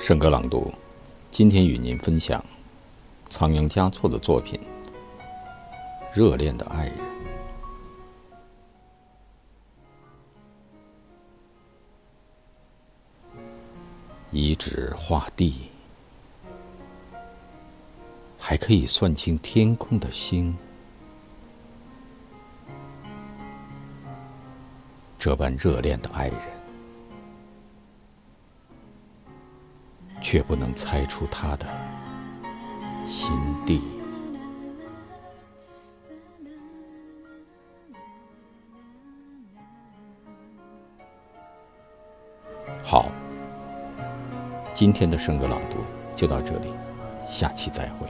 圣歌朗读，今天与您分享仓央嘉措的作品《热恋的爱人》。一指画地，还可以算清天空的星。这般热恋的爱人，却不能猜出他的心地。好，今天的圣歌朗读就到这里，下期再会。